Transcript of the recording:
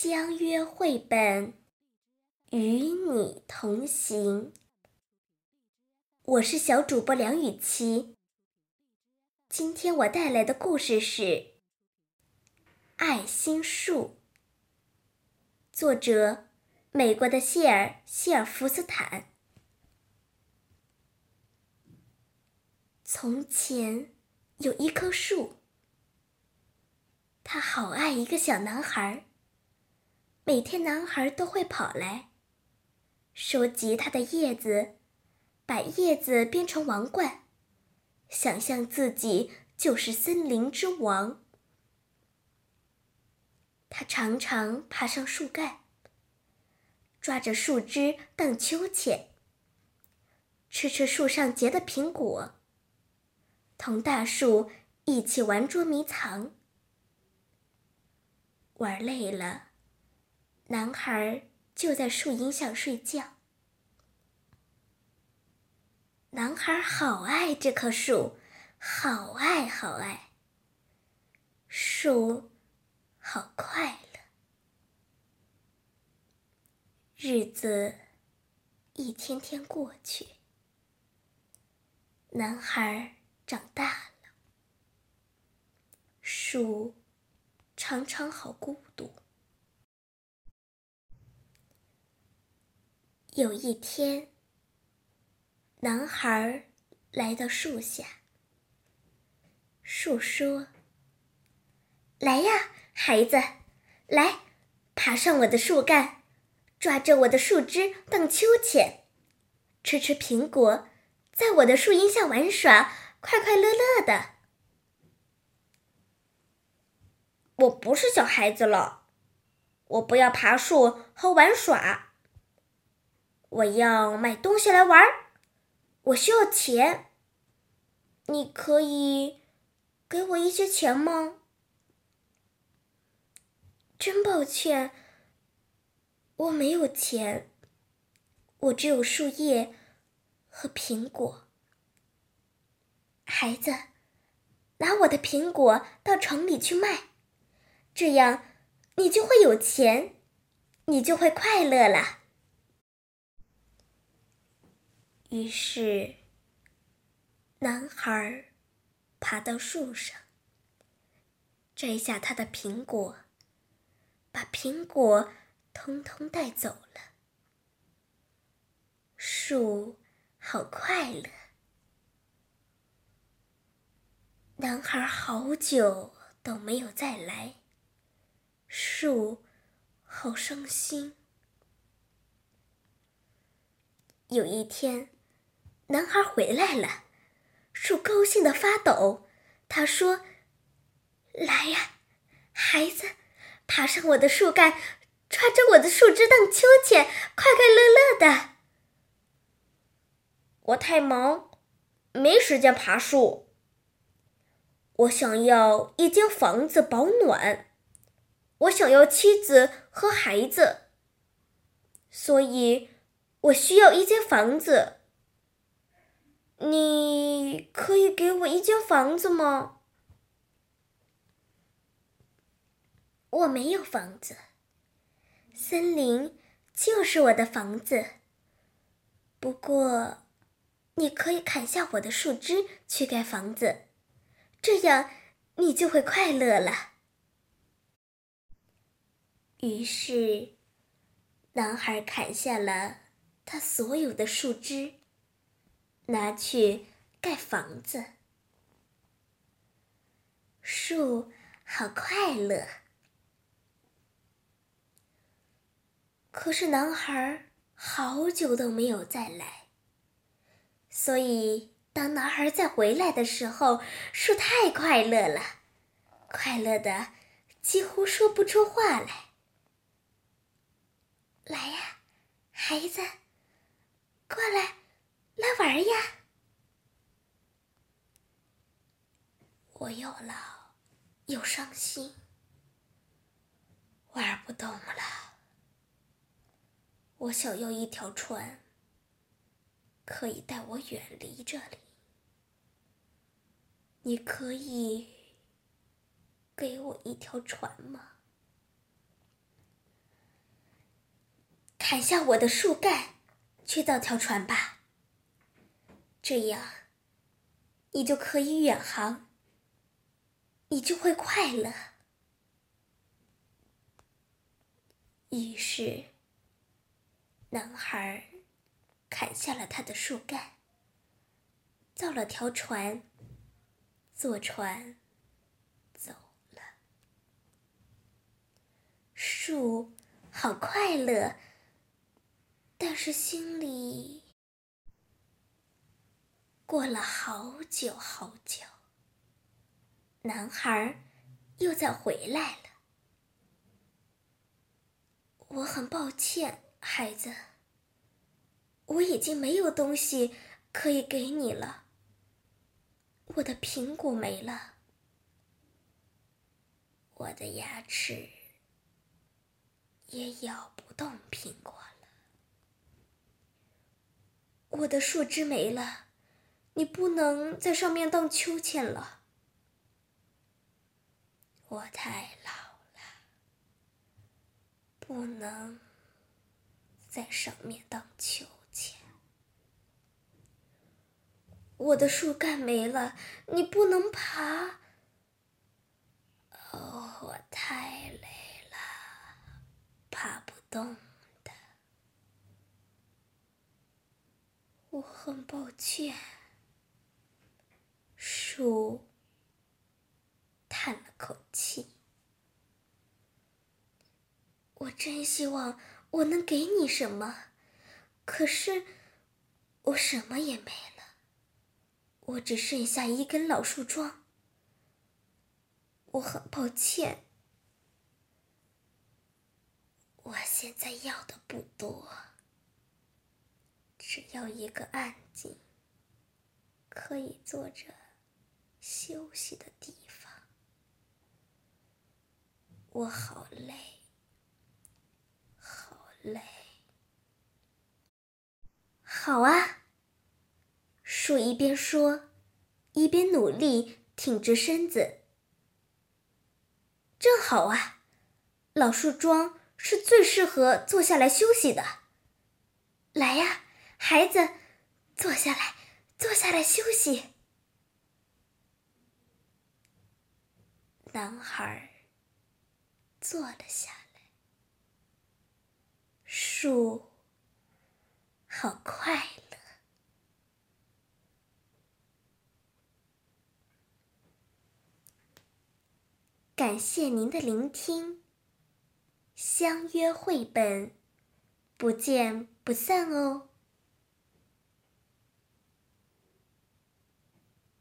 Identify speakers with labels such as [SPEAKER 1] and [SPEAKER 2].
[SPEAKER 1] 相约绘本，与你同行。我是小主播梁雨琪。今天我带来的故事是《爱心树》，作者美国的谢尔·谢尔弗斯坦。从前有一棵树，它好爱一个小男孩儿。每天，男孩都会跑来，收集它的叶子，把叶子编成王冠，想象自己就是森林之王。他常常爬上树干，抓着树枝荡秋千，吃吃树上结的苹果，同大树一起玩捉迷藏。玩累了。男孩就在树荫下睡觉。男孩好爱这棵树，好爱好爱。树好快乐。日子一天天过去，男孩长大了。树常常好孤独。有一天，男孩来到树下。树说：“来呀，孩子，来，爬上我的树干，抓着我的树枝荡秋千，吃吃苹果，在我的树荫下玩耍，快快乐乐的。”
[SPEAKER 2] 我不是小孩子了，我不要爬树和玩耍。我要买东西来玩，我需要钱。你可以给我一些钱吗？
[SPEAKER 1] 真抱歉，我没有钱，我只有树叶和苹果。孩子，拿我的苹果到城里去卖，这样你就会有钱，你就会快乐了。于是，男孩爬到树上，摘下他的苹果，把苹果通通带走了。树好快乐。男孩好久都没有再来，树好伤心。有一天。男孩回来了，树高兴的发抖。他说：“来呀，孩子，爬上我的树干，抓着我的树枝荡秋千，快快乐乐的。”
[SPEAKER 2] 我太忙，没时间爬树。我想要一间房子保暖，我想要妻子和孩子，所以我需要一间房子。你可以给我一间房子吗？
[SPEAKER 1] 我没有房子，森林就是我的房子。不过，你可以砍下我的树枝去盖房子，这样你就会快乐了。于是，男孩砍下了他所有的树枝。拿去盖房子，树好快乐。可是男孩好久都没有再来，所以当男孩再回来的时候，树太快乐了，快乐的几乎说不出话来。来呀，孩子，过来。玩呀！我又老又伤心，玩不动了。我想要一条船，可以带我远离这里。你可以给我一条船吗？砍下我的树干，去造条船吧。这样，你就可以远航，你就会快乐。”于是，男孩砍下了他的树干，造了条船，坐船走了。树好快乐，但是心里了好久好久，男孩又再回来了。我很抱歉，孩子。我已经没有东西可以给你了。我的苹果没了，我的牙齿也咬不动苹果了，我的树枝没了，你不能在上面荡秋千了。我太老了，不能在上面荡秋千。我的树干没了，你不能爬。哦，我太累了，爬不动的。我很抱歉。树叹了口气。我真希望我能给你什么，可是我什么也没了。我只剩下一根老树桩，我很抱歉。我现在要的不多，只要一个安静、可以坐着休息的地方。我好累，好累。好啊。树一边说，一边努力挺直身子。正好啊，老树桩是最适合坐下来休息的。来呀，孩子，坐下来，坐下来休息。男孩坐了下来。树好快乐。感谢您的聆听，相约绘本，不见不散哦。